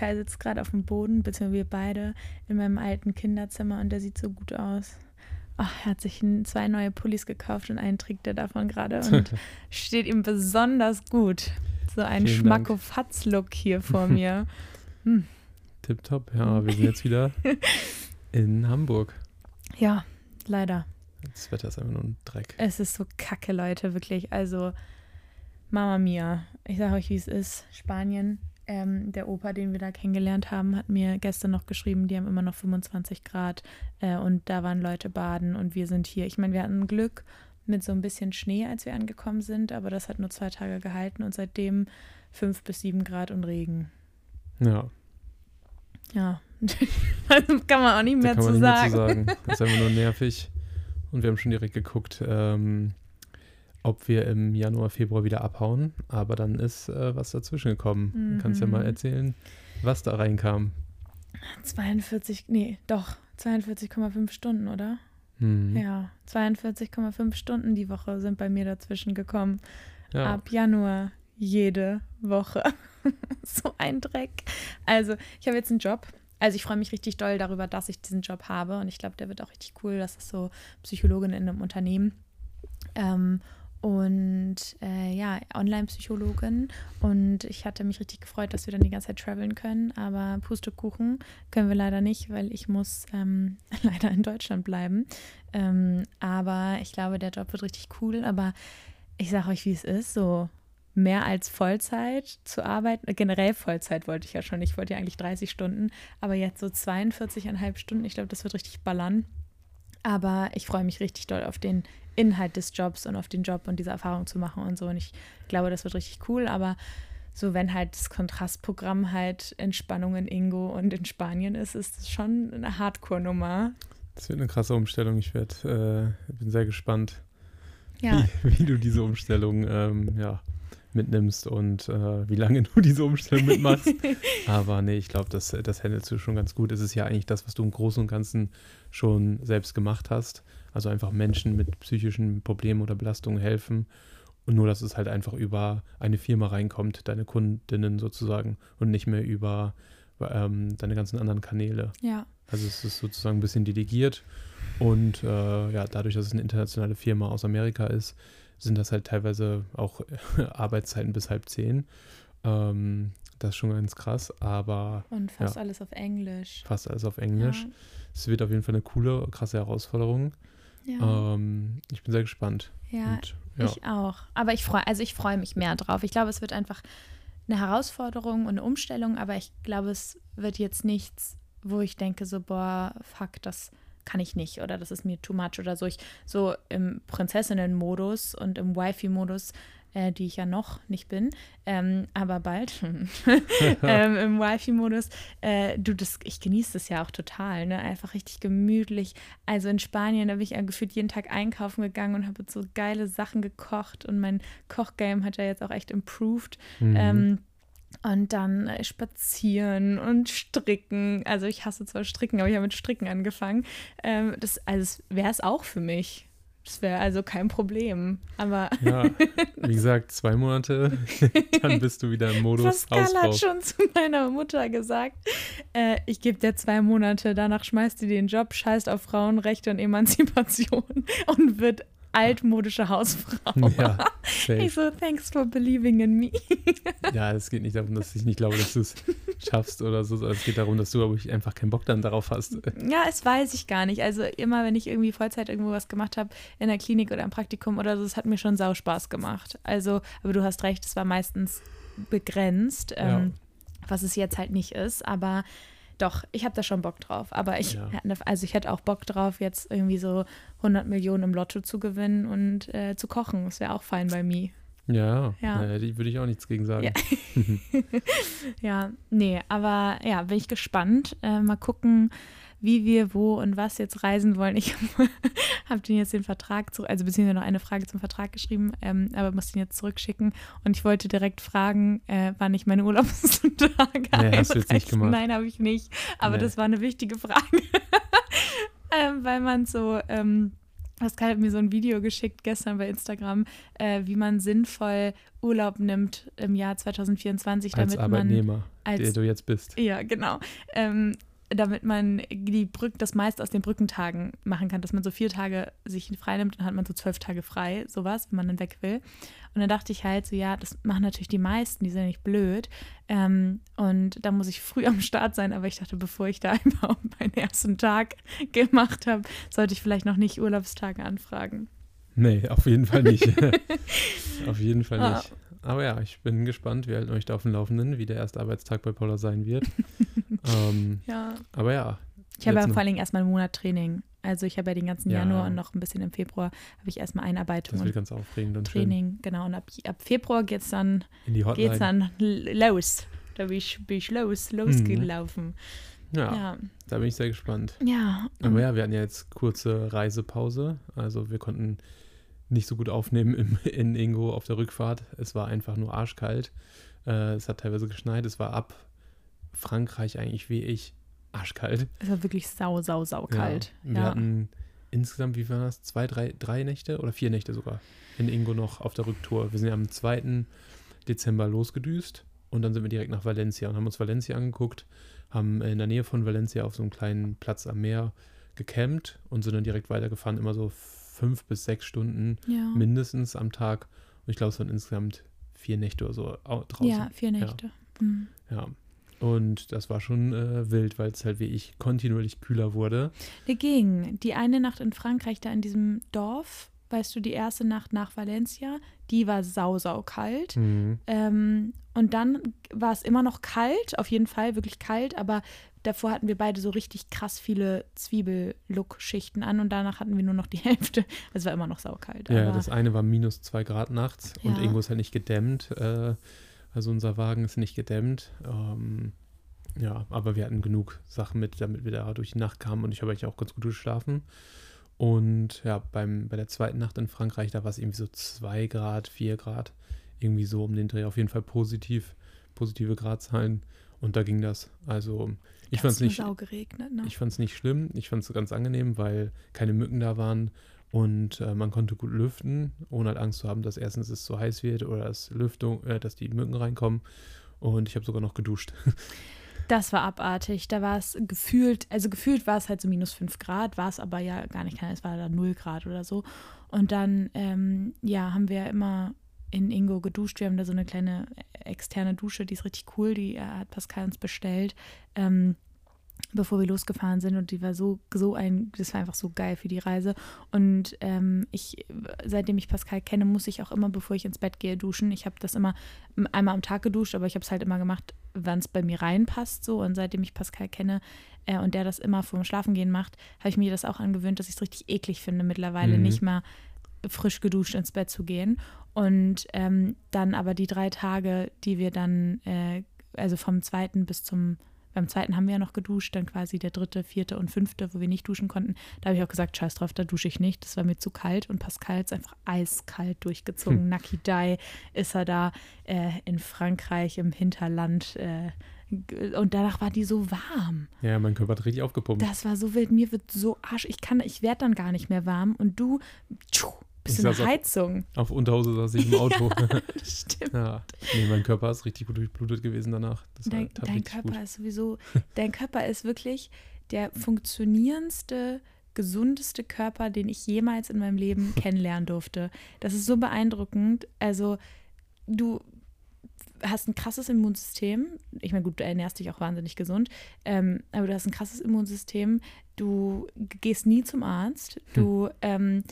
Kai sitzt gerade auf dem Boden, beziehungsweise wir beide in meinem alten Kinderzimmer und der sieht so gut aus. Ach, er hat sich zwei neue Pullis gekauft und einen trägt er davon gerade und steht ihm besonders gut. So ein Schmackofatz-Look hier vor mir. Hm. Tipptopp, ja, wir sind jetzt wieder in Hamburg. Ja, leider. Das Wetter ist einfach nur ein Dreck. Es ist so kacke, Leute, wirklich. Also, Mama Mia, ich sage euch, wie es ist. Spanien, ähm, der Opa, den wir da kennengelernt haben, hat mir gestern noch geschrieben, die haben immer noch 25 Grad äh, und da waren Leute baden und wir sind hier. Ich meine, wir hatten Glück mit so ein bisschen Schnee, als wir angekommen sind, aber das hat nur zwei Tage gehalten und seitdem fünf bis sieben Grad und Regen. Ja. Ja, also kann man auch nicht mehr, zu, nicht sagen. mehr zu sagen. Das ist einfach nur nervig. Und wir haben schon direkt geguckt, ähm, ob wir im Januar, Februar wieder abhauen. Aber dann ist äh, was dazwischen gekommen. Mhm. Du kannst ja mal mhm. erzählen, was da reinkam. 42, nee, doch, 42,5 Stunden, oder? Mhm. Ja, 42,5 Stunden die Woche sind bei mir dazwischen gekommen. Ja. Ab Januar jede Woche. so ein Dreck. Also, ich habe jetzt einen Job. Also, ich freue mich richtig doll darüber, dass ich diesen Job habe. Und ich glaube, der wird auch richtig cool. Das ist so Psychologin in einem Unternehmen. Ähm, und äh, ja, Online-Psychologin. Und ich hatte mich richtig gefreut, dass wir dann die ganze Zeit traveln können. Aber Pustekuchen können wir leider nicht, weil ich muss ähm, leider in Deutschland bleiben. Ähm, aber ich glaube, der Job wird richtig cool. Aber ich sage euch, wie es ist. So mehr als Vollzeit zu arbeiten. Äh, generell Vollzeit wollte ich ja schon. Ich wollte ja eigentlich 30 Stunden. Aber jetzt so 42,5 Stunden. Ich glaube, das wird richtig ballern. Aber ich freue mich richtig doll auf den Inhalt des Jobs und auf den Job und diese Erfahrung zu machen und so. Und ich glaube, das wird richtig cool. Aber so, wenn halt das Kontrastprogramm halt Entspannung in Ingo und in Spanien ist, ist es schon eine Hardcore-Nummer. Das wird eine krasse Umstellung. Ich werde, äh, bin sehr gespannt, ja. wie, wie, du diese Umstellung ähm, ja, mitnimmst und äh, wie lange du diese Umstellung mitmachst. Aber nee, ich glaube, das, das handelst du schon ganz gut. Es ist ja eigentlich das, was du im Großen und Ganzen schon selbst gemacht hast. Also einfach Menschen mit psychischen Problemen oder Belastungen helfen. Und nur, dass es halt einfach über eine Firma reinkommt, deine Kundinnen sozusagen, und nicht mehr über ähm, deine ganzen anderen Kanäle. Ja. Also es ist sozusagen ein bisschen delegiert. Und äh, ja, dadurch, dass es eine internationale Firma aus Amerika ist, sind das halt teilweise auch Arbeitszeiten bis halb zehn. Ähm, das ist schon ganz krass, aber. Und fast ja, alles auf Englisch. Fast alles auf Englisch. Es ja. wird auf jeden Fall eine coole, krasse Herausforderung. Ja. Ähm, ich bin sehr gespannt. Ja, Und, ja. ich auch. Aber ich freue, also ich freue mich mehr drauf. Ich glaube, es wird einfach eine Herausforderung und eine Umstellung, aber ich glaube, es wird jetzt nichts, wo ich denke, so, boah, fuck, das kann ich nicht oder das ist mir too much oder so. Ich so im Prinzessinnen-Modus und im Wifi-Modus äh, die ich ja noch nicht bin, ähm, aber bald ähm, im Wifi-Modus. Äh, du, das, ich genieße das ja auch total, ne? Einfach richtig gemütlich. Also in Spanien, da bin ich ja gefühlt jeden Tag einkaufen gegangen und habe so geile Sachen gekocht und mein Kochgame hat ja jetzt auch echt improved. Mhm. Ähm, und dann äh, spazieren und stricken. Also ich hasse zwar stricken, aber ich habe mit Stricken angefangen. Ähm, das, also wäre es auch für mich. Das wäre also kein Problem. Aber. Ja, wie gesagt, zwei Monate, dann bist du wieder im Modus Pascal hat schon zu meiner Mutter gesagt, äh, ich gebe dir zwei Monate, danach schmeißt du den Job, scheißt auf Frauenrechte und Emanzipation und wird altmodische Hausfrau. Ja, ich so, thanks for believing in me. ja, es geht nicht darum, dass ich nicht glaube, dass du es schaffst oder so. Es geht darum, dass du, ich, einfach keinen Bock dann darauf hast. Ja, es weiß ich gar nicht. Also immer, wenn ich irgendwie Vollzeit irgendwo was gemacht habe, in der Klinik oder im Praktikum oder so, es hat mir schon sau Spaß gemacht. Also, aber du hast recht, es war meistens begrenzt, ähm, ja. was es jetzt halt nicht ist. Aber doch, ich habe da schon Bock drauf. Aber ich, ja. also ich hätte auch Bock drauf, jetzt irgendwie so 100 Millionen im Lotto zu gewinnen und äh, zu kochen. Das wäre auch fein bei mir. Ja, ja. Naja, die würde ich auch nichts gegen sagen. Ja. ja, nee, aber ja, bin ich gespannt. Äh, mal gucken, wie wir wo und was jetzt reisen wollen. Ich habe den jetzt den Vertrag zurück, also beziehungsweise noch eine Frage zum Vertrag geschrieben, ähm, aber muss den jetzt zurückschicken. Und ich wollte direkt fragen, äh, wann ich meine Urlaubstage nee, hast du jetzt nicht gemacht. Nein, habe ich nicht. Aber nee. das war eine wichtige Frage. ähm, weil man so ähm, Pascal hat mir so ein Video geschickt gestern bei Instagram, äh, wie man sinnvoll Urlaub nimmt im Jahr 2024, als damit Arbeitnehmer, man als der du jetzt bist. Ja, genau. Ähm, damit man die Brück, das meiste aus den Brückentagen machen kann, dass man so vier Tage sich frei nimmt, dann hat man so zwölf Tage frei, sowas, wenn man dann weg will. Und dann dachte ich halt so, ja, das machen natürlich die meisten, die sind ja nicht blöd. Ähm, und da muss ich früh am Start sein, aber ich dachte, bevor ich da überhaupt meinen ersten Tag gemacht habe, sollte ich vielleicht noch nicht Urlaubstage anfragen. Nee, auf jeden Fall nicht. auf jeden Fall ah. Aber ja, ich bin gespannt. Wir halten euch da auf dem Laufenden, wie der erste Arbeitstag bei Paula sein wird. ähm, ja. Aber ja. Ich habe ja vor allen Dingen erstmal einen Monat Training. Also ich habe ja den ganzen ja. Januar und noch ein bisschen im Februar habe ich erstmal Einarbeitung. Das wird ganz aufregend und Training, schön. genau. Und ab, ab Februar geht es dann, geht's dann los. Da bin ich, bin ich los, losgelaufen. Mhm. Ja, ja, da bin ich sehr gespannt. Ja. Aber ja, wir hatten ja jetzt kurze Reisepause. Also wir konnten nicht so gut aufnehmen im, in Ingo auf der Rückfahrt. Es war einfach nur arschkalt. Äh, es hat teilweise geschneit. Es war ab Frankreich eigentlich wie ich arschkalt. Es war wirklich sau, sau, sau kalt. Ja. Wir ja. hatten insgesamt, wie war das? Zwei, drei, drei Nächte oder vier Nächte sogar in Ingo noch auf der Rücktour. Wir sind ja am 2. Dezember losgedüst und dann sind wir direkt nach Valencia und haben uns Valencia angeguckt, haben in der Nähe von Valencia auf so einem kleinen Platz am Meer gecampt und sind dann direkt weitergefahren, immer so fünf bis sechs Stunden ja. mindestens am Tag. Und ich glaube, es waren insgesamt vier Nächte oder so draußen. Ja, vier Nächte. Ja. Mhm. ja. Und das war schon äh, wild, weil es halt wie ich kontinuierlich kühler wurde. Dagegen, die eine Nacht in Frankreich, da in diesem Dorf, weißt du, die erste Nacht nach Valencia, die war sau, sau kalt. Mhm. Ähm, und dann war es immer noch kalt, auf jeden Fall, wirklich kalt, aber davor hatten wir beide so richtig krass viele Zwiebel-Look-Schichten an und danach hatten wir nur noch die Hälfte. Es war immer noch saukalt. Ja, das eine war minus zwei Grad nachts ja. und irgendwo ist halt nicht gedämmt. Äh, also unser Wagen ist nicht gedämmt. Ähm, ja, aber wir hatten genug Sachen mit, damit wir da durch die Nacht kamen und ich habe eigentlich auch ganz gut geschlafen. Und ja, beim, bei der zweiten Nacht in Frankreich, da war es irgendwie so zwei Grad, vier Grad, irgendwie so um den Dreh. Auf jeden Fall positiv, positive Gradzahlen. Und da ging das. Also ich fand es nicht. Geregnet, ne? Ich fand es nicht schlimm. Ich fand es ganz angenehm, weil keine Mücken da waren und äh, man konnte gut lüften, ohne halt Angst zu haben, dass erstens es zu heiß wird oder dass Lüftung, äh, dass die Mücken reinkommen. Und ich habe sogar noch geduscht. Das war abartig. Da war es gefühlt, also gefühlt war es halt so minus 5 Grad, war es aber ja gar nicht, es war da 0 Grad oder so. Und dann, ähm, ja, haben wir immer in Ingo geduscht. Wir haben da so eine kleine äh, externe Dusche, die ist richtig cool, die äh, hat Pascal uns bestellt. Ähm, bevor wir losgefahren sind und die war so so ein das war einfach so geil für die Reise und ähm, ich seitdem ich Pascal kenne muss ich auch immer bevor ich ins Bett gehe duschen ich habe das immer einmal am Tag geduscht aber ich habe es halt immer gemacht wann es bei mir reinpasst so und seitdem ich Pascal kenne äh, und der das immer vorm Schlafengehen macht habe ich mir das auch angewöhnt dass ich es richtig eklig finde mittlerweile mhm. nicht mal frisch geduscht ins Bett zu gehen und ähm, dann aber die drei Tage, die wir dann, äh, also vom zweiten bis zum, beim zweiten haben wir ja noch geduscht, dann quasi der dritte, vierte und fünfte, wo wir nicht duschen konnten. Da habe ich auch gesagt, scheiß drauf, da dusche ich nicht. Das war mir zu kalt und Pascal ist einfach eiskalt durchgezogen. Hm. Naki Dai ist er da äh, in Frankreich im Hinterland. Äh, und danach war die so warm. Ja, mein Körper hat richtig aufgepumpt. Das war so wild. Mir wird so arsch. Ich kann, ich werde dann gar nicht mehr warm. Und du, tschuh, du eine Heizung. Auf, auf Unterhose saß ich im Auto. ja, stimmt. Ja. Nee, mein Körper ist richtig gut durchblutet gewesen danach. dein, dein Körper gut. ist sowieso, dein Körper ist wirklich der funktionierendste, gesundeste Körper, den ich jemals in meinem Leben kennenlernen durfte. Das ist so beeindruckend. Also, du hast ein krasses Immunsystem. Ich meine, gut, du ernährst dich auch wahnsinnig gesund, ähm, aber du hast ein krasses Immunsystem. Du gehst nie zum Arzt. Du hm. ähm,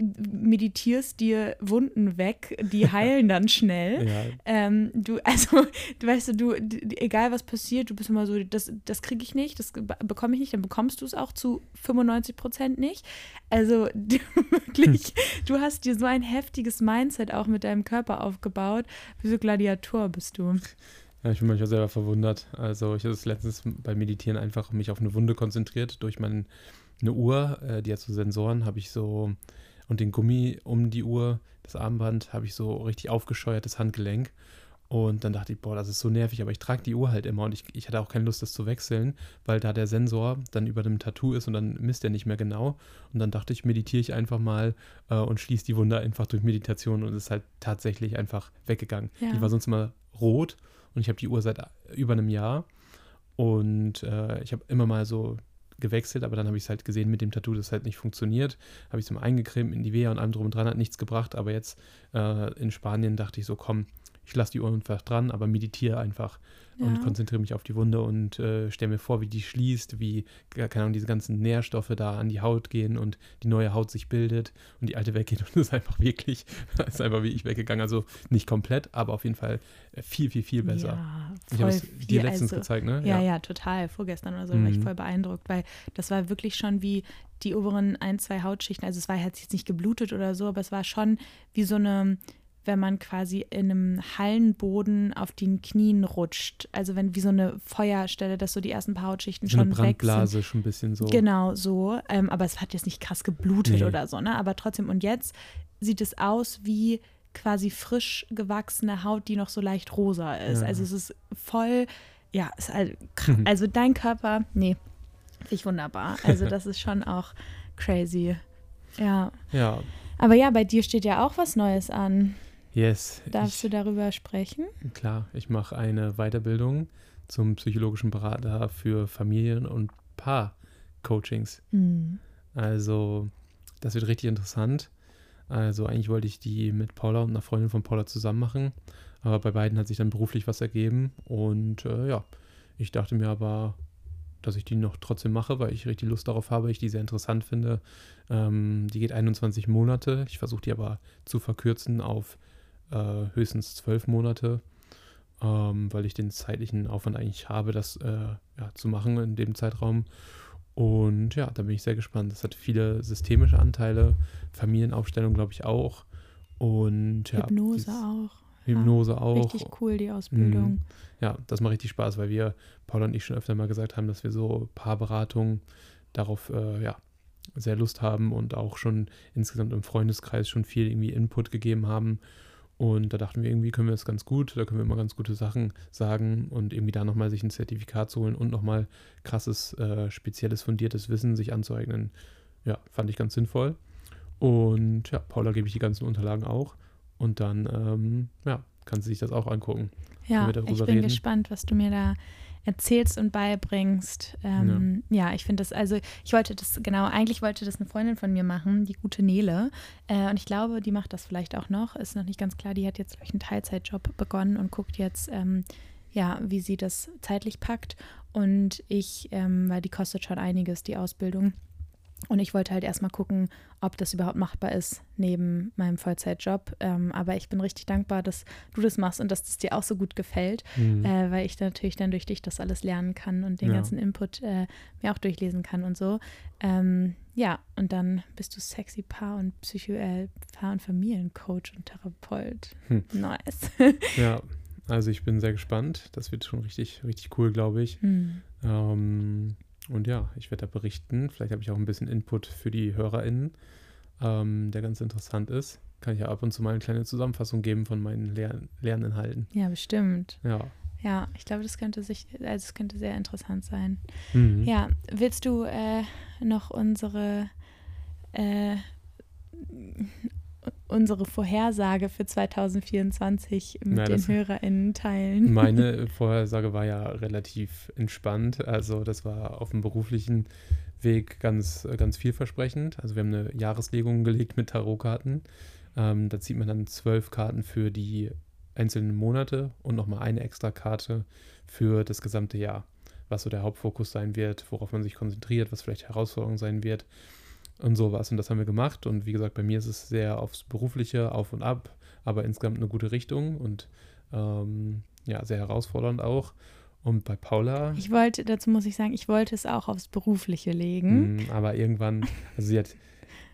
meditierst dir Wunden weg, die heilen dann schnell. ja. ähm, du, also, du weißt du, egal was passiert, du bist immer so, das, das kriege ich nicht, das bekomme ich nicht, dann bekommst du es auch zu 95 Prozent nicht. Also du, wirklich, du hast dir so ein heftiges Mindset auch mit deinem Körper aufgebaut. Wie so Gladiator bist du. Ja, ich bin manchmal selber verwundert. Also ich habe es letztens beim Meditieren einfach mich auf eine Wunde konzentriert. Durch meine Uhr, äh, die hat so Sensoren, habe ich so und den Gummi um die Uhr, das Armband, habe ich so richtig aufgescheuertes Handgelenk. Und dann dachte ich, boah, das ist so nervig, aber ich trage die Uhr halt immer und ich, ich hatte auch keine Lust, das zu wechseln, weil da der Sensor dann über dem Tattoo ist und dann misst er nicht mehr genau. Und dann dachte ich, meditiere ich einfach mal äh, und schließe die Wunde einfach durch Meditation und es ist halt tatsächlich einfach weggegangen. Ja. Die war sonst immer rot und ich habe die Uhr seit über einem Jahr und äh, ich habe immer mal so gewechselt, aber dann habe ich es halt gesehen mit dem Tattoo, das halt nicht funktioniert. Habe ich es mal eingecremt in die Wehe und allem drum und dran, hat nichts gebracht. Aber jetzt äh, in Spanien dachte ich so, komm, ich lasse die Uhr einfach dran, aber meditiere einfach ja. und konzentriere mich auf die Wunde und äh, stelle mir vor, wie die schließt, wie, keine Ahnung, diese ganzen Nährstoffe da an die Haut gehen und die neue Haut sich bildet und die alte weggeht. Und das ist einfach wirklich, ist einfach wie ich weggegangen. Also nicht komplett, aber auf jeden Fall äh, viel, viel, viel besser. Ja, ich habe es dir letztens also, gezeigt, ne? Ja, ja, ja, total. Vorgestern oder so mhm. war ich mhm. voll beeindruckt, weil das war wirklich schon wie die oberen ein, zwei Hautschichten. Also es war jetzt nicht geblutet oder so, aber es war schon wie so eine wenn man quasi in einem Hallenboden auf den Knien rutscht. Also wenn wie so eine Feuerstelle, dass so die ersten paar Hautschichten so schon eine Brandblase weg sind. schon ein bisschen so. Genau, so. Ähm, aber es hat jetzt nicht krass geblutet nee. oder so, ne? Aber trotzdem, und jetzt sieht es aus wie quasi frisch gewachsene Haut, die noch so leicht rosa ist. Ja. Also es ist voll, ja, ist halt, also dein Körper, nee, finde ich wunderbar. Also das ist schon auch crazy. Ja. Ja. Aber ja, bei dir steht ja auch was Neues an. Yes. Darfst ich, du darüber sprechen? Klar, ich mache eine Weiterbildung zum psychologischen Berater für Familien- und Paar-Coachings. Mhm. Also, das wird richtig interessant. Also, eigentlich wollte ich die mit Paula und einer Freundin von Paula zusammen machen. Aber bei beiden hat sich dann beruflich was ergeben. Und äh, ja, ich dachte mir aber, dass ich die noch trotzdem mache, weil ich richtig Lust darauf habe, ich die sehr interessant finde. Ähm, die geht 21 Monate. Ich versuche die aber zu verkürzen auf äh, höchstens zwölf Monate, ähm, weil ich den zeitlichen Aufwand eigentlich habe, das äh, ja, zu machen in dem Zeitraum. Und ja, da bin ich sehr gespannt. Das hat viele systemische Anteile, Familienaufstellung glaube ich auch. Und ja, Hypnose auch. Hypnose ja, auch. Richtig cool, die Ausbildung. Mhm. Ja, das macht richtig Spaß, weil wir, Paul und ich, schon öfter mal gesagt haben, dass wir so Paarberatungen darauf äh, ja, sehr Lust haben und auch schon insgesamt im Freundeskreis schon viel irgendwie Input gegeben haben. Und da dachten wir, irgendwie können wir das ganz gut, da können wir immer ganz gute Sachen sagen und irgendwie da nochmal sich ein Zertifikat zu holen und nochmal krasses, äh, spezielles, fundiertes Wissen sich anzueignen. Ja, fand ich ganz sinnvoll. Und ja, Paula gebe ich die ganzen Unterlagen auch. Und dann, ähm, ja, kann sie sich das auch angucken. Ja, ich bin reden. gespannt, was du mir da erzählst und beibringst. Ähm, ja. ja. ich finde das, also ich wollte das, genau, eigentlich wollte das eine Freundin von mir machen, die gute Nele. Äh, und ich glaube, die macht das vielleicht auch noch. Ist noch nicht ganz klar, die hat jetzt, glaube einen Teilzeitjob begonnen und guckt jetzt, ähm, ja, wie sie das zeitlich packt. Und ich, ähm, weil die kostet schon einiges, die Ausbildung. Und ich wollte halt erstmal gucken, ob das überhaupt machbar ist neben meinem Vollzeitjob. Ähm, aber ich bin richtig dankbar, dass du das machst und dass das dir auch so gut gefällt, mhm. äh, weil ich natürlich dann durch dich das alles lernen kann und den ja. ganzen Input äh, mir auch durchlesen kann und so. Ähm, ja, und dann bist du sexy Paar- und Psycho äh, Paar- und Familiencoach und Therapeut. Hm. Nice. ja, also ich bin sehr gespannt. Das wird schon richtig, richtig cool, glaube ich. Mhm. Ähm, und ja, ich werde da berichten. Vielleicht habe ich auch ein bisschen Input für die HörerInnen, ähm, der ganz interessant ist. Kann ich ja ab und zu mal eine kleine Zusammenfassung geben von meinen Lern Lerninhalten. Ja, bestimmt. Ja. Ja, ich glaube, das könnte sich, also es könnte sehr interessant sein. Mhm. Ja, willst du äh, noch unsere äh, unsere Vorhersage für 2024 mit Na, den HörerInnen teilen. Meine Vorhersage war ja relativ entspannt. Also das war auf dem beruflichen Weg ganz, ganz vielversprechend. Also wir haben eine Jahreslegung gelegt mit Tarotkarten. Ähm, da zieht man dann zwölf Karten für die einzelnen Monate und nochmal eine extra Karte für das gesamte Jahr. Was so der Hauptfokus sein wird, worauf man sich konzentriert, was vielleicht Herausforderung sein wird und sowas. Und das haben wir gemacht. Und wie gesagt, bei mir ist es sehr aufs Berufliche, auf und ab, aber insgesamt eine gute Richtung und ähm, ja, sehr herausfordernd auch. Und bei Paula. Ich wollte, dazu muss ich sagen, ich wollte es auch aufs Berufliche legen. Mh, aber irgendwann, also sie hat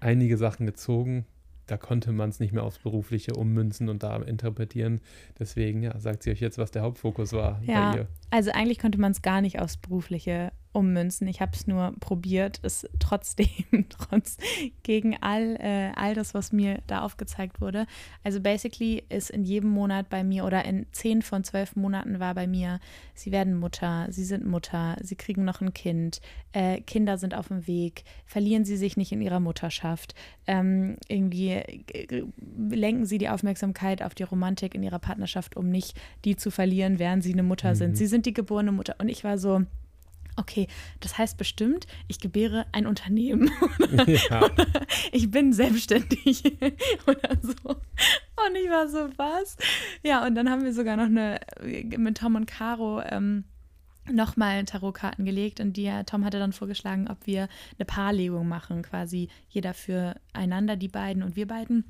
einige Sachen gezogen, da konnte man es nicht mehr aufs Berufliche ummünzen und da interpretieren. Deswegen, ja, sagt sie euch jetzt, was der Hauptfokus war ja, bei ihr. Also eigentlich konnte man es gar nicht aufs Berufliche ummünzen. Ich habe es nur probiert, es trotzdem, trotz gegen all, äh, all das, was mir da aufgezeigt wurde. Also basically ist in jedem Monat bei mir oder in zehn von zwölf Monaten war bei mir, sie werden Mutter, sie sind Mutter, sie kriegen noch ein Kind, äh, Kinder sind auf dem Weg, verlieren sie sich nicht in ihrer Mutterschaft, ähm, irgendwie äh, lenken sie die Aufmerksamkeit auf die Romantik in ihrer Partnerschaft, um nicht die zu verlieren, während sie eine Mutter mhm. sind. Sie sind die geborene Mutter. Und ich war so, okay, das heißt bestimmt, ich gebäre ein Unternehmen. Ja. oder ich bin selbstständig oder so. Und ich war so, was? Ja, und dann haben wir sogar noch eine, mit Tom und Caro, ähm, nochmal Tarotkarten gelegt und die, Tom hatte dann vorgeschlagen, ob wir eine Paarlegung machen, quasi jeder füreinander, die beiden und wir beiden.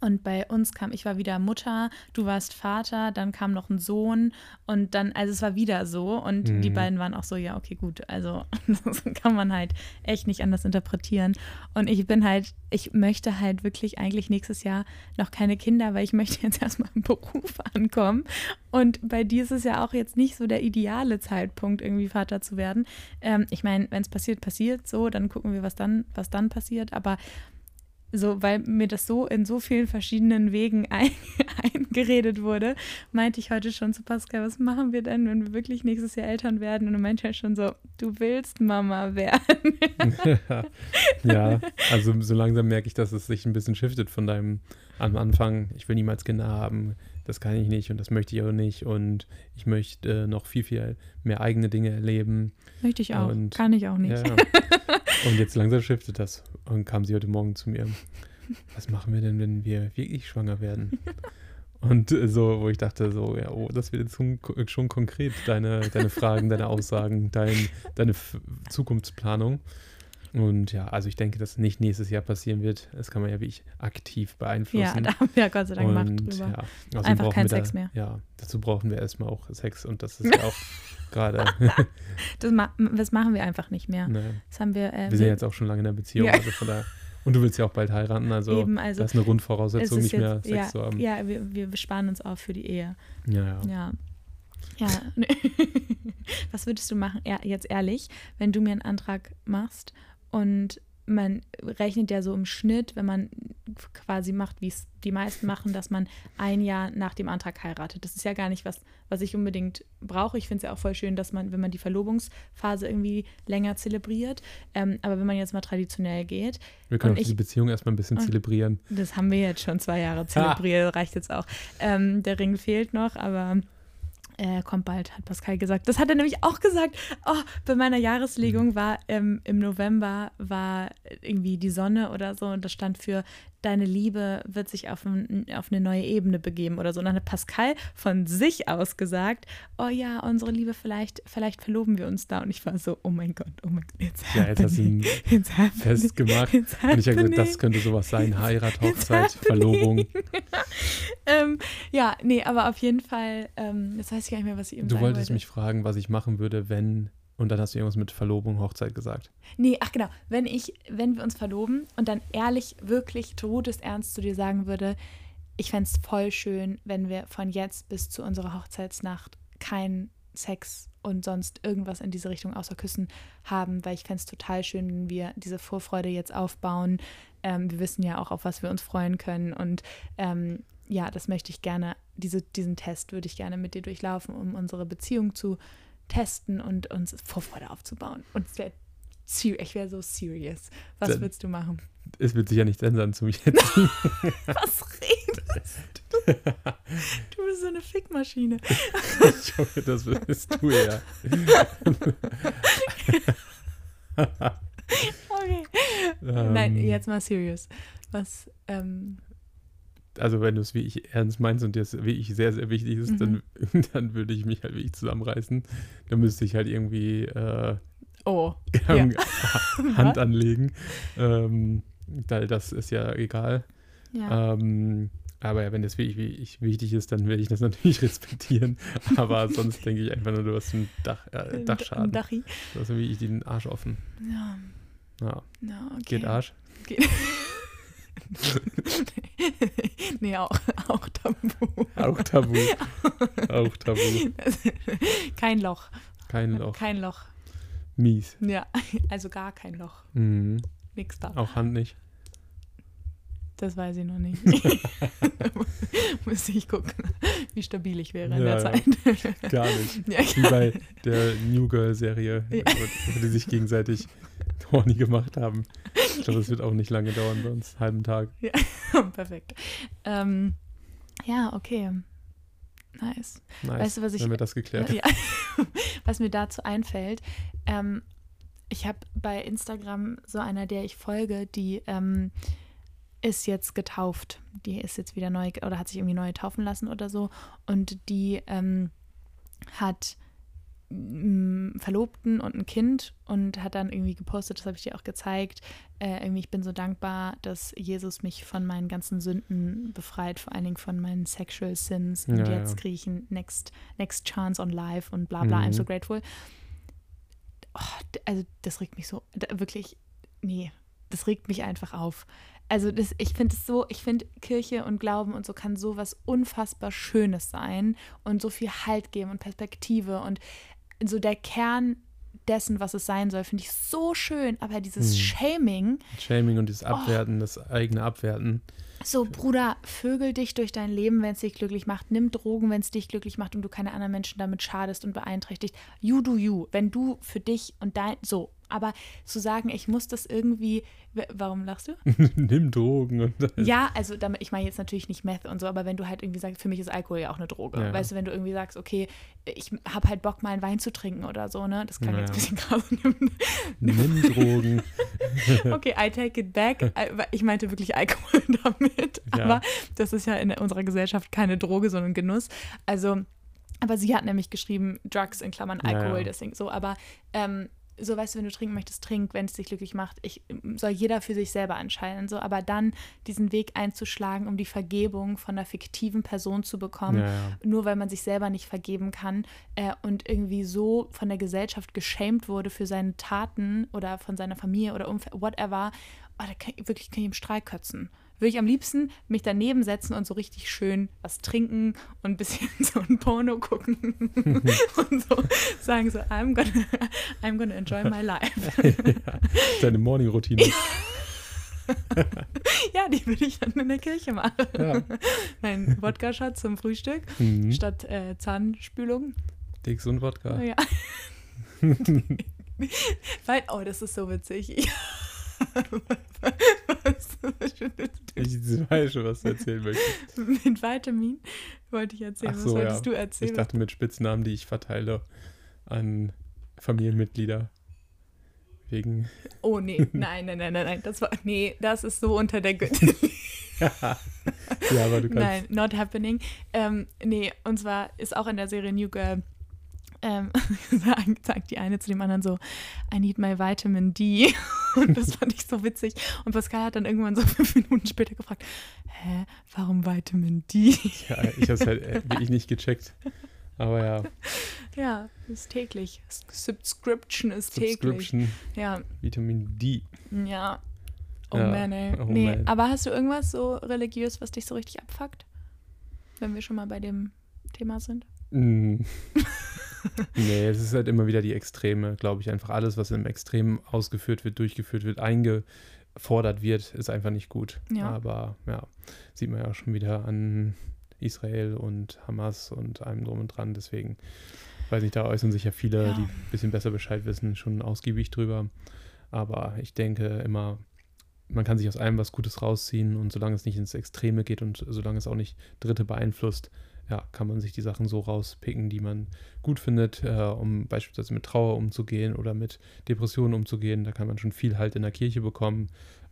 Und bei uns kam, ich war wieder Mutter, du warst Vater, dann kam noch ein Sohn und dann, also es war wieder so und mhm. die beiden waren auch so, ja, okay, gut, also das kann man halt echt nicht anders interpretieren. Und ich bin halt, ich möchte halt wirklich eigentlich nächstes Jahr noch keine Kinder, weil ich möchte jetzt erstmal im Beruf ankommen. Und bei dir ist es ja auch jetzt nicht so der ideale Zeitpunkt, irgendwie Vater zu werden. Ähm, ich meine, wenn es passiert, passiert so, dann gucken wir, was dann, was dann passiert. Aber so, weil mir das so in so vielen verschiedenen Wegen ein, eingeredet wurde, meinte ich heute schon zu Pascal, was machen wir denn, wenn wir wirklich nächstes Jahr Eltern werden? Und er meinte halt schon so, du willst Mama werden. ja, also so langsam merke ich, dass es sich ein bisschen shiftet von deinem am Anfang, ich will niemals Kinder haben, das kann ich nicht und das möchte ich auch nicht und ich möchte äh, noch viel, viel mehr eigene Dinge erleben. Möchte ich auch, und, kann ich auch nicht. Ja, Und jetzt langsam shiftet das. Und kam sie heute Morgen zu mir. Was machen wir denn, wenn wir wirklich schwanger werden? Und so, wo ich dachte, so, ja, oh, das wird jetzt schon konkret, deine, deine Fragen, deine Aussagen, dein, deine Zukunftsplanung. Und ja, also ich denke, dass nicht nächstes Jahr passieren wird. Das kann man ja wirklich aktiv beeinflussen. Ja, da haben wir ja Gott sei Dank Macht drüber. Ja, Einfach kein Sex da, mehr. Ja, dazu brauchen wir erstmal auch Sex und das ist ja auch gerade. das, ma das, machen wir einfach nicht mehr. Nee. Das haben wir. Äh, wir sind jetzt auch schon lange in der Beziehung, ja. also von daher. Und du willst ja auch bald heiraten, also, Eben, also das ist eine Grundvoraussetzung, nicht jetzt, mehr Sex ja, zu haben. Ja, wir, wir sparen uns auf für die Ehe. Ja, ja. Ja. Ja, was würdest du machen, ja, jetzt ehrlich, wenn du mir einen Antrag machst und man rechnet ja so im Schnitt, wenn man quasi macht, wie es die meisten machen, dass man ein Jahr nach dem Antrag heiratet. Das ist ja gar nicht was, was ich unbedingt brauche. Ich finde es ja auch voll schön, dass man, wenn man die Verlobungsphase irgendwie länger zelebriert. Ähm, aber wenn man jetzt mal traditionell geht. Wir können auch ich, die Beziehung erstmal ein bisschen zelebrieren. Das haben wir jetzt schon zwei Jahre zelebriert, ha. reicht jetzt auch. Ähm, der Ring fehlt noch, aber äh, kommt bald, hat Pascal gesagt. Das hat er nämlich auch gesagt. Oh, bei meiner Jahreslegung war ähm, im November war irgendwie die Sonne oder so und das stand für deine Liebe wird sich auf, ein, auf eine neue Ebene begeben oder so. Und dann hat Pascal von sich aus gesagt, oh ja, unsere Liebe, vielleicht, vielleicht verloben wir uns da. Und ich war so, oh mein Gott, oh mein Gott, jetzt Ja, jetzt hast du ihn festgemacht. Und ich habe gesagt, das könnte sowas sein, Heirat, Hochzeit, Verlobung. ähm, ja, nee, aber auf jeden Fall, ähm, das weiß ich gar nicht mehr, was ich eben Du wolltest wollte. mich fragen, was ich machen würde, wenn und dann hast du irgendwas mit Verlobung, Hochzeit gesagt. Nee, ach genau. Wenn ich, wenn wir uns verloben und dann ehrlich, wirklich todesernst zu dir sagen würde, ich fände es voll schön, wenn wir von jetzt bis zu unserer Hochzeitsnacht keinen Sex und sonst irgendwas in diese Richtung außer Küssen haben, weil ich fände es total schön, wenn wir diese Vorfreude jetzt aufbauen. Ähm, wir wissen ja auch, auf was wir uns freuen können. Und ähm, ja, das möchte ich gerne, diese, diesen Test würde ich gerne mit dir durchlaufen, um unsere Beziehung zu testen und uns Vorfreude aufzubauen. Und wäre ich wäre so serious. Was Dann, würdest du machen? Es wird sich ja nicht ändern zu mir jetzt. Was redest du? Du bist so eine Fickmaschine. ich hoffe, das bist du ja. okay. Um, Nein, ähm. jetzt mal serious. Was, ähm, also wenn du es wie ich ernst meinst und das wie ich sehr, sehr wichtig ist, mhm. dann, dann würde ich mich halt wirklich zusammenreißen. Dann müsste ich halt irgendwie äh, oh, ja. Hand anlegen. Ähm, das ist ja egal. Ja. Ähm, aber wenn das wirklich wichtig ist, dann werde ich das natürlich respektieren. Aber sonst denke ich einfach nur, du hast einen Dach, äh, Dachschaden. Dachi. Du hast wirklich den Arsch offen. Ja. Ja. ja okay. Geht Arsch? Geht. nee, auch, auch tabu. Auch tabu. Auch tabu. Kein Loch. Kein Loch. Kein Loch. Mies. Ja, also gar kein Loch. Mhm. Nix da. Auch Hand nicht. Das weiß ich noch nicht. Muss ich gucken, wie stabil ich wäre in Ja, der ja. Zeit. Gar nicht. Ja, Wie bei der New Girl-Serie, Ja. wo, die sich gegenseitig horny gemacht haben. Ich glaube, das wird auch nicht lange dauern bei uns. Halben Tag. Perfekt. Ähm, ja, okay. Nice. Nice. Weißt du, was ich- Wenn wir das geklärt Ja. Was mir dazu einfällt, ähm, ich habe bei Instagram so einer, der ich folge, die ähm, ist jetzt getauft. Die ist jetzt wieder neu oder hat sich irgendwie neu taufen lassen oder so. Und die ähm, hat mm, Verlobten und ein Kind und hat dann irgendwie gepostet, das habe ich dir auch gezeigt. Äh, irgendwie, ich bin so dankbar, dass Jesus mich von meinen ganzen Sünden befreit, vor allen Dingen von meinen Sexual Sins. Und Ja, jetzt ja. kriege ich ein next, next Chance on Life und bla bla, I'm Mhm. so grateful. Oh, also, das regt mich so, da, wirklich, nee, das regt mich einfach auf. Also das, ich finde es so, ich finde Kirche und Glauben und so kann so was unfassbar Schönes sein und so viel Halt geben und Perspektive und so der Kern dessen, was es sein soll, finde ich so schön. Aber dieses Hm. Shaming, Shaming und dieses Oh. Abwerten, das eigene Abwerten. so Bruder, vögel dich durch dein Leben, wenn es dich glücklich macht. Nimm Drogen, wenn es dich glücklich macht und du keine anderen Menschen damit schadest und beeinträchtigt. You do you. Wenn du für dich und dein, so. Aber zu sagen, ich muss das irgendwie, warum lachst du? Nimm Drogen und das. Ja, also damit, ich meine jetzt natürlich nicht Meth und so, aber wenn du halt irgendwie sagst, für mich ist Alkohol ja auch eine Droge. Ja. Weißt du, wenn du irgendwie sagst, okay, ich habe halt Bock, mal einen Wein zu trinken oder so, ne? Das klang Ja. jetzt ein bisschen krass. Nimm Drogen. okay, I take it back. I- Ich meinte wirklich Alkohol damit. Ja. Aber das ist ja in unserer Gesellschaft keine Droge, sondern Genuss. Also, aber sie hat nämlich geschrieben, Drugs in Klammern Ja, Alkohol, ja. deswegen so, aber ähm, so weißt du, wenn du trinken möchtest, trink, wenn es dich glücklich macht. Ich soll jeder für sich selber entscheiden, so, aber dann diesen Weg einzuschlagen, um die Vergebung von einer fiktiven Person zu bekommen, Ja, ja. nur weil man sich selber nicht vergeben kann äh, und irgendwie so von der Gesellschaft geschämt wurde für seine Taten oder von seiner Familie oder Umfeld, whatever, oh, da kann ich, wirklich kann ich im Strahl kotzen. Würde ich am liebsten mich daneben setzen und so richtig schön was trinken und ein bisschen so ein Porno gucken und so sagen so, I'm gonna, I'm gonna enjoy my life. ja. Deine Morning-Routine. ja, die würde ich dann in der Kirche machen. Ja. Mein Wodka-Shot zum Frühstück Mhm. statt äh, Zahnspülung. Dix und Wodka. Ja. Weil, oh, das ist so witzig. Was- Ich weiß schon, was du erzählen möchtest. Mit Vitamin wollte ich erzählen. Ach Was so, wolltest ja. du erzählen? Ich dachte mit Spitznamen, die ich verteile an Familienmitglieder. Wegen. oh nee, nein, nein, nein, nein, nein. Das war, nee, das ist so unter der Gürtel. ja, aber du kannst. Nein, not happening. Ähm, nee, und zwar ist auch in der Serie New Girl, ähm, sagt, die eine zu dem anderen so, I need my vitamin D. Und das fand ich so witzig. Und Pascal hat dann irgendwann so fünf Minuten später gefragt, hä, warum Vitamin D? Ja, ich habe es halt äh, wirklich nicht gecheckt. Aber ja, Ja, ist täglich. Subscription ist täglich. Subscription, Ja, Vitamin D. ja. Oh Ja, man, ey. oh nee, man. aber hast du irgendwas so religiös, was dich so richtig abfuckt? Wenn wir schon mal bei dem Thema sind? Mm. Nee, es ist halt immer wieder die Extreme, glaube ich. Einfach alles, was im Extrem ausgeführt wird, durchgeführt wird, eingefordert wird, ist einfach nicht gut. Ja. Aber ja, sieht man ja auch schon wieder an Israel und Hamas und allem drum und dran. Deswegen, weiß nicht, da äußern sich ja viele, Ja. die ein bisschen besser Bescheid wissen, schon ausgiebig drüber. Aber ich denke immer, man kann sich aus allem was Gutes rausziehen und solange es nicht ins Extreme geht und solange es auch nicht Dritte beeinflusst, ja, kann man sich die Sachen so rauspicken, die man gut findet, äh, um beispielsweise mit Trauer umzugehen oder mit Depressionen umzugehen. Da kann man schon viel halt in der Kirche bekommen.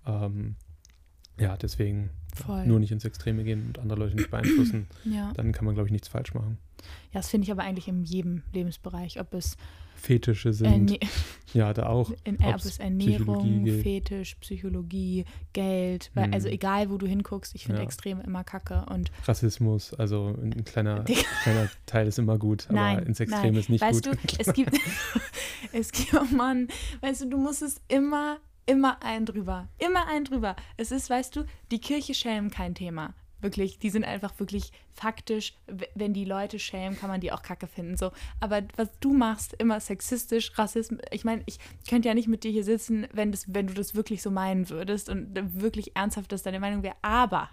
Ähm, ja, deswegen Voll. nur nicht ins Extreme gehen und andere Leute nicht beeinflussen. Ja. Dann kann man, glaube ich, nichts falsch machen. Ja, das finde ich aber eigentlich in jedem Lebensbereich, ob es, Fetische sind, nee, ja, da auch. in, ob es Psychologie Ernährung, geht. Fetisch, Psychologie, Geld, weil, Mhm. also egal, wo du hinguckst, ich finde Ja. Extreme immer kacke und Rassismus, also ein kleiner, kleiner Teil ist immer gut, aber Nein, ins Extrem nein. ist nicht weißt gut. du, es gibt, es gibt, oh Mann, weißt du, du musst es immer, immer ein drüber, immer ein drüber. Es ist, weißt du, die Kirche schämen kein Thema. Wirklich, die sind einfach wirklich faktisch, wenn die Leute schämen, kann man die auch kacke finden. So. Aber was du machst, immer sexistisch, Rassismus, ich meine, ich könnte ja nicht mit dir hier sitzen, wenn, das, wenn du das wirklich so meinen würdest und wirklich ernsthaft das deine Meinung wäre. Aber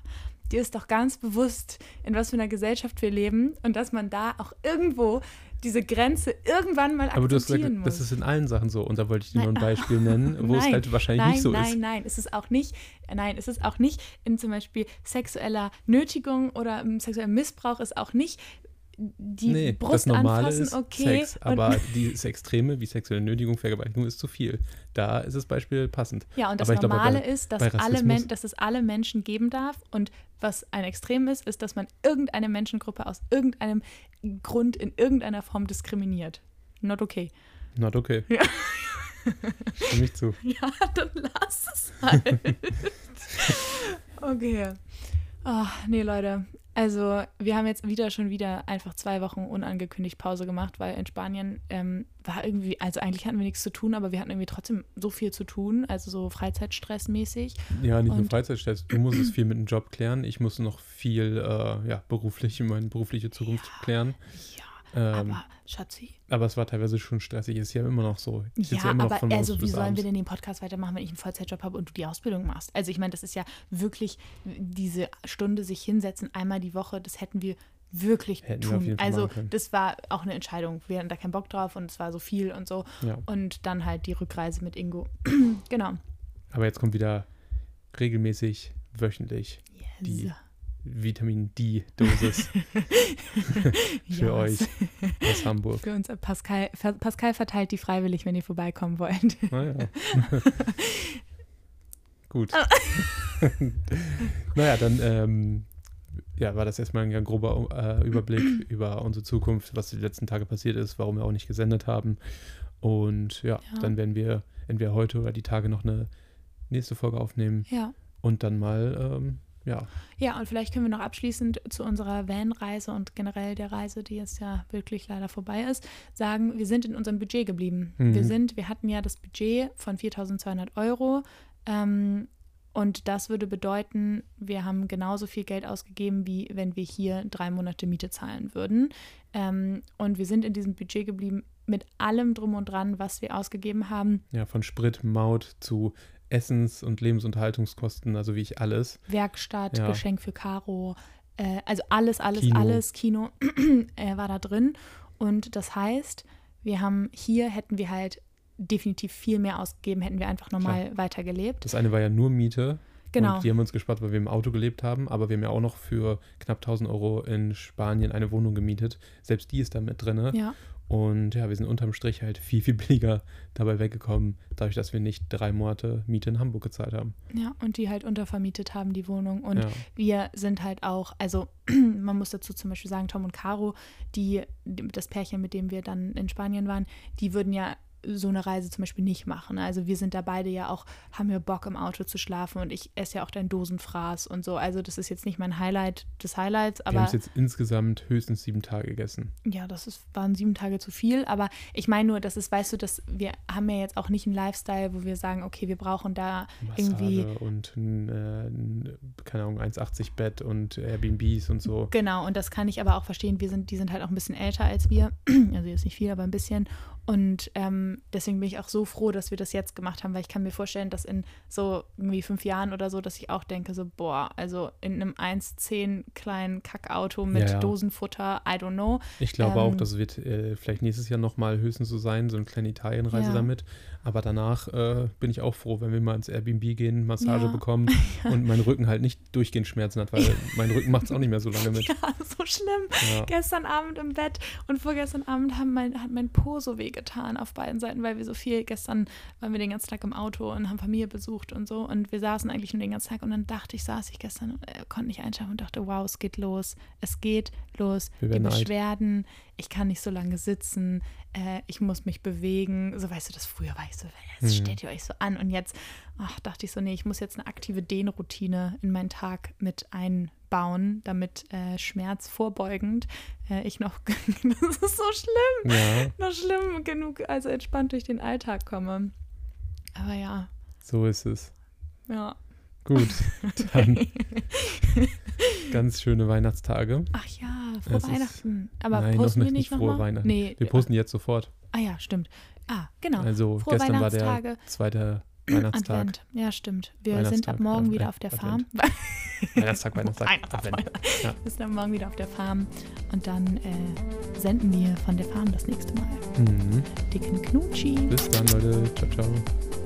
dir ist doch ganz bewusst, in was für einer Gesellschaft wir leben und dass man da auch irgendwo diese Grenze irgendwann mal Aber du hast gesagt, muss. das ist in allen Sachen so. Und da wollte ich dir nur ein Beispiel nennen, wo nein, es halt wahrscheinlich nein, nicht so ist. Nein, nein, es ist auch nicht. Nein, es ist auch nicht in zum Beispiel sexueller Nötigung oder sexuellem Missbrauch ist auch nicht die nee, Brust das Normale anfassen, ist okay. Sex, aber die Extreme wie sexuelle Nötigung, Vergewaltigung ist zu viel. Da ist das Beispiel passend. Ja, und das aber Normale glaube, bei, ist, dass, alle Men dass es alle Menschen geben darf. Und was ein Extrem ist, ist, dass man irgendeine Menschengruppe aus irgendeinem Grund in irgendeiner Form diskriminiert. Not okay. Not okay. Ja. Stimme ich zu. Ja, dann lass es halt. okay. Oh, nee, Leute. Also, wir haben jetzt wieder schon wieder einfach zwei Wochen unangekündigt Pause gemacht, weil in Spanien ähm, war irgendwie, also eigentlich hatten wir nichts zu tun, aber wir hatten irgendwie trotzdem so viel zu tun, also so Freizeitstressmäßig. Ja, nicht Und nur Freizeitstress. Du musstest viel mit dem Job klären. Ich musste noch viel, äh, ja, beruflich, meine berufliche Zukunft ja, klären. Ja. Ähm, aber Schatzi. Aber es war teilweise schon stressig, ist ja immer noch so. Ich ja, ja immer aber also wie sollen wir denn den Podcast weitermachen, wenn ich einen Vollzeitjob habe und du die Ausbildung machst? Also ich meine, das ist ja wirklich diese Stunde sich hinsetzen einmal die Woche, das hätten wir wirklich hätten tun. Wir also das war auch eine Entscheidung. Wir hatten da keinen Bock drauf und es war so viel und so. Ja. Und dann halt die Rückreise mit Ingo. genau. Aber jetzt kommt wieder regelmäßig, wöchentlich yes. die Vitamin D-Dosis für euch aus Hamburg. Für uns. Pascal, Pascal verteilt die freiwillig, wenn ihr vorbeikommen wollt. Naja. Ah, Gut. naja, dann ähm, ja, war das erstmal ein grober äh, Überblick über unsere Zukunft, was die letzten Tage passiert ist, warum wir auch nicht gesendet haben. Und ja, ja. dann werden wir entweder heute oder die Tage noch eine nächste Folge aufnehmen. Ja. Und dann mal ähm, ja. Ja, und vielleicht können wir noch abschließend zu unserer Van-Reise und generell der Reise, die jetzt ja wirklich leider vorbei ist, sagen, wir sind in unserem Budget geblieben. Mhm. Wir sind, wir hatten ja das Budget von 4.200 Euro. Ähm, und das würde bedeuten, wir haben genauso viel Geld ausgegeben, wie wenn wir hier drei Monate Miete zahlen würden. Ähm, und wir sind in diesem Budget geblieben mit allem drum und dran, was wir ausgegeben haben. Ja, von Sprit, Maut zu Essens- und Lebensunterhaltungskosten, also wie ich alles. Werkstatt, ja. Geschenk für Caro, äh, also alles, alles, Kino. alles, Kino äh, war da drin. Und das heißt, wir haben hier hätten wir halt definitiv viel mehr ausgegeben, hätten wir einfach normal Klar. weitergelebt. Das eine war ja nur Miete. Genau. Und die haben uns gespart, weil wir im Auto gelebt haben, aber wir haben ja auch noch für knapp 1000 Euro in Spanien eine Wohnung gemietet. Selbst die ist da mit drin. Ja. Und ja, wir sind unterm Strich halt viel, viel billiger dabei weggekommen, dadurch, dass wir nicht drei Monate Miete in Hamburg gezahlt haben. Ja, und die halt untervermietet haben, die Wohnung. Und ja. wir sind halt auch, also man muss dazu zum Beispiel sagen, Tom und Caro, die, das Pärchen, mit dem wir dann in Spanien waren, die würden ja so eine Reise zum Beispiel nicht machen. Also wir sind da beide ja auch, haben wir Bock im Auto zu schlafen und ich esse ja auch dein Dosenfraß und so. Also das ist jetzt nicht mein Highlight des Highlights, aber. Wir haben es jetzt insgesamt höchstens sieben Tage gegessen. Ja, das ist, waren sieben Tage zu viel, aber ich meine nur, das ist, weißt du, dass wir haben ja jetzt auch nicht einen Lifestyle, wo wir sagen, okay, wir brauchen da Massage irgendwie. Und ein, äh, keine Ahnung, 1,80 Bett und Airbnbs und so. Genau, und das kann ich aber auch verstehen. Wir sind, die sind halt auch ein bisschen älter als wir. Also jetzt nicht viel, aber ein bisschen. Und ähm, deswegen bin ich auch so froh, dass wir das jetzt gemacht haben, weil ich kann mir vorstellen, dass in so irgendwie fünf Jahren oder so, dass ich auch denke, so, boah, also in einem 1,10 kleinen Kackauto mit ja, ja. Dosenfutter, I don't know. Ich glaube ähm, auch, das wird äh, vielleicht nächstes Jahr nochmal höchstens so sein, so eine kleine Italienreise ja. damit. Aber danach äh, bin ich auch froh, wenn wir mal ins Airbnb gehen, Massage bekommen und mein Rücken halt nicht durchgehend Schmerzen hat, weil mein Rücken macht es auch nicht mehr so lange mit. Ja, so schlimm. Gestern Abend im Bett und vorgestern Abend haben mein, hat mein Po so weh getan auf beiden Seiten, weil wir so viel, gestern waren wir den ganzen Tag im Auto und haben Familie besucht und so. Und wir saßen eigentlich nur den ganzen Tag und dann dachte ich, saß ich gestern, und äh, konnte nicht einschlafen und dachte, wow, es geht los, es geht los, die Beschwerden, alt. ich kann nicht so lange sitzen, äh, ich muss mich bewegen, so weißt du, das früher war ich so, jetzt mhm. stellt ihr euch so an. Und jetzt ach, dachte ich so, nee, ich muss jetzt eine aktive Dehnroutine in meinen Tag mit einbauen, damit äh, Schmerz vorbeugend äh, ich noch, das ist so schlimm, ja. noch schlimm genug, also entspannt durch den Alltag komme. Aber ja. So ist es. Ja. Gut, dann ganz schöne Weihnachtstage. Ach ja, frohe es Weihnachten. Aber nein, posten noch wir nicht nicht frohe nochmal? Weihnachten. Nee. Wir posten jetzt sofort. Ah ja, stimmt. Ah, genau. Also Frohe gestern war der zweite Weihnachtstag. Advent. Ja, stimmt. Wir sind ab morgen wieder auf der. Farm. Weihnachtstag, Weihnachtstag, Weihnachtstag. Advent. Ja. Wir sind ab morgen wieder auf der Farm. Und dann äh, senden wir von der Farm das nächste Mal. Mhm. Dicken Knutschi. Bis dann, Leute. Ciao, ciao.